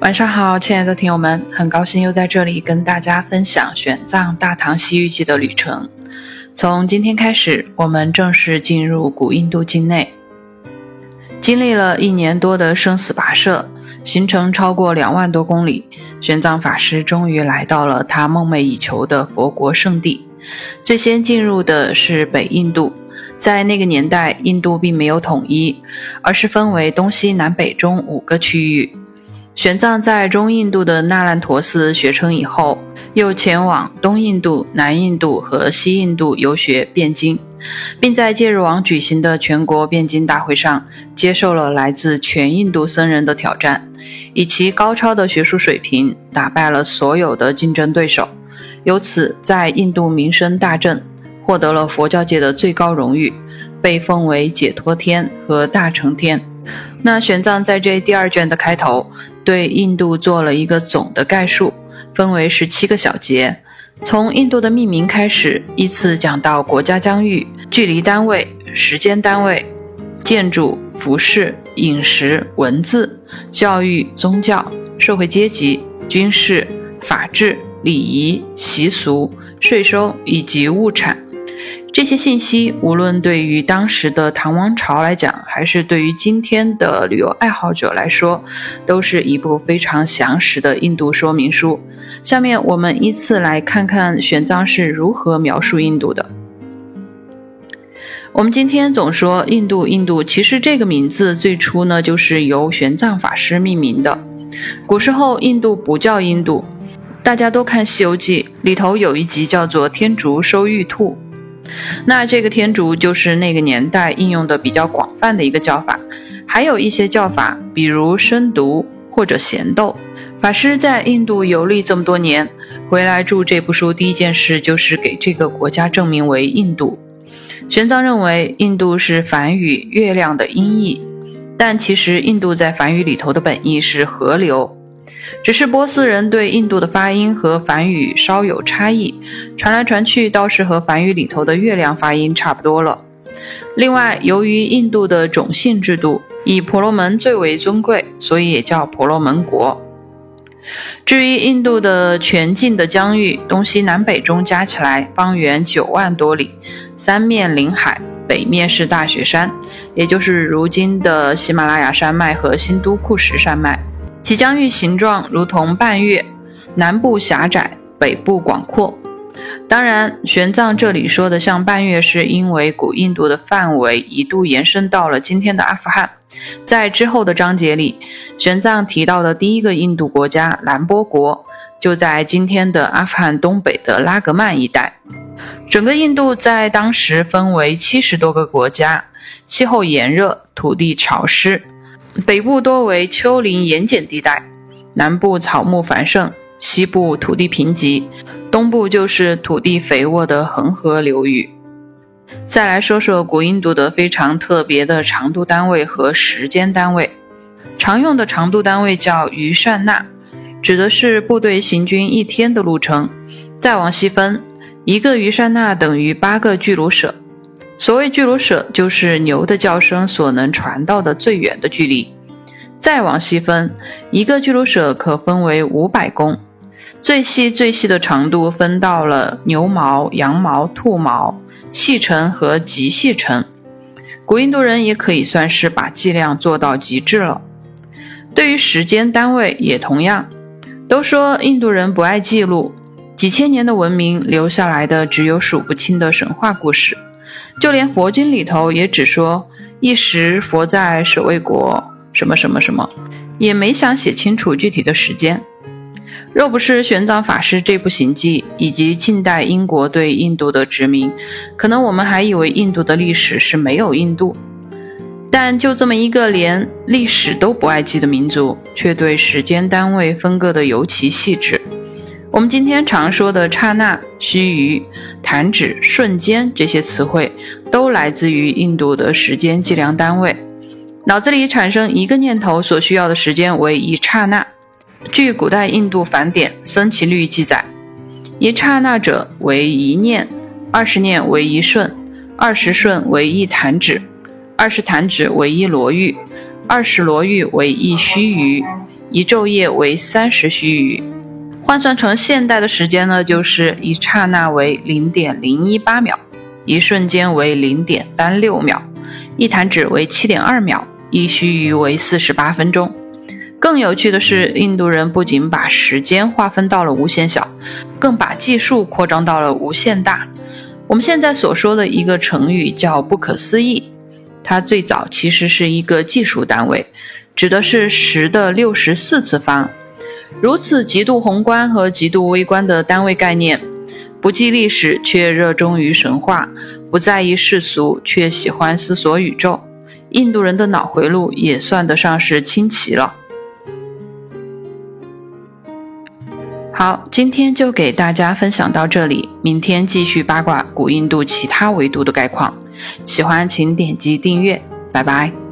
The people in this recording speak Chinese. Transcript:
晚上好，亲爱的听友们，很高兴又在这里跟大家分享玄奘《大唐西域记》的旅程。从今天开始，我们正式进入古印度境内。经历了一年多的生死跋涉，行程超过两万多公里，玄奘法师终于来到了他梦寐以求的佛国圣地。最先进入的是北印度，在那个年代，印度并没有统一，而是分为东西南北中五个区域。玄奘在中印度的那烂陀寺学成以后，又前往东印度、南印度和西印度游学辩经，并在戒日王举行的全国辩经大会上接受了来自全印度僧人的挑战，以其高超的学术水平打败了所有的竞争对手，由此在印度名声大振，获得了佛教界的最高荣誉，被封为解脱天和大乘天。那玄奘在这第二卷的开头，对印度做了一个总的概述，分为十七个小节，从印度的命名开始，依次讲到国家疆域、距离单位、时间单位、建筑、服饰、饮食、文字、教育、宗教、社会阶级、军事、法治、礼仪、习俗、税收以及物产。这些信息，无论对于当时的唐王朝来讲，还是对于今天的旅游爱好者来说，都是一部非常详实的印度说明书。下面我们依次来看看玄奘是如何描述印度的。我们今天总说印度，印度，其实这个名字最初呢，就是由玄奘法师命名的。古时候，印度不叫印度，大家都看《西游记》里头有一集叫做“天竺收玉兔”。那这个天竺就是那个年代应用的比较广泛的一个叫法，还有一些叫法，比如深读或者咸豆。法师在印度游历这么多年，回来著这部书第一件事就是给这个国家证明为印度。玄奘认为印度是梵语“月亮”的音译，但其实印度在梵语里头的本意是河流。只是波斯人对印度的发音和梵语稍有差异，传来传去倒是和梵语里头的月亮发音差不多了。另外，由于印度的种姓制度以婆罗门最为尊贵，所以也叫婆罗门国。至于印度的全境的疆域，东西南北中加起来方圆九万多里，三面临海，北面是大雪山，也就是如今的喜马拉雅山脉和新都库什山脉。其疆域形状如同半月，南部狭窄，北部广阔。当然，玄奘这里说的像半月，是因为古印度的范围一度延伸到了今天的阿富汗。在之后的章节里，玄奘提到的第一个印度国家兰波国，就在今天的阿富汗东北的拉格曼一带。整个印度在当时分为七十多个国家，气候炎热，土地潮湿。北部多为丘陵盐碱地带，南部草木繁盛，西部土地贫瘠，东部就是土地肥沃的恒河流域。再来说说古印度的非常特别的长度单位和时间单位，常用的长度单位叫余善那，指的是部队行军一天的路程。再往细分，一个余善那等于八个巨卢舍。所谓巨卢舍，就是牛的叫声所能传到的最远的距离。再往细分，一个巨卢舍可分为五百公，最细最细的长度分到了牛毛、羊毛、兔毛、细尘和极细尘。古印度人也可以算是把计量做到极致了。对于时间单位也同样，都说印度人不爱记录，几千年的文明留下来的只有数不清的神话故事。就连佛经里头也只说一时佛在舍卫国什么什么什么，也没想写清楚具体的时间。若不是玄奘法师这部行记以及近代英国对印度的殖民，可能我们还以为印度的历史是没有印度。但就这么一个连历史都不爱记的民族，却对时间单位分割的尤其细致。我们今天常说的刹那、须臾、弹指、瞬间这些词汇，都来自于印度的时间计量单位。脑子里产生一个念头所需要的时间为一刹那。据古代印度梵典《僧祇律》记载，一刹那者为一念，二十念为一瞬，二十瞬为一弹指，二十弹指为一罗玉，二十罗玉为一须臾，一昼夜为三十须臾，换算成现代的时间呢，就是一刹那为零点零一八秒，一瞬间为零点三六秒，一弹指为七点二秒，一须臾为四十八分钟。更有趣的是，印度人不仅把时间划分到了无限小，更把计数扩张到了无限大。我们现在所说的一个成语叫“不可思议”，它最早其实是一个计数单位。指的是十的六十四次方，如此极度宏观和极度微观的单位概念，不记历史却热衷于神话，不在意世俗却喜欢思索宇宙。印度人的脑回路也算得上是清奇了。好，今天就给大家分享到这里，明天继续八卦古印度其他维度的概况。喜欢请点击订阅，拜拜。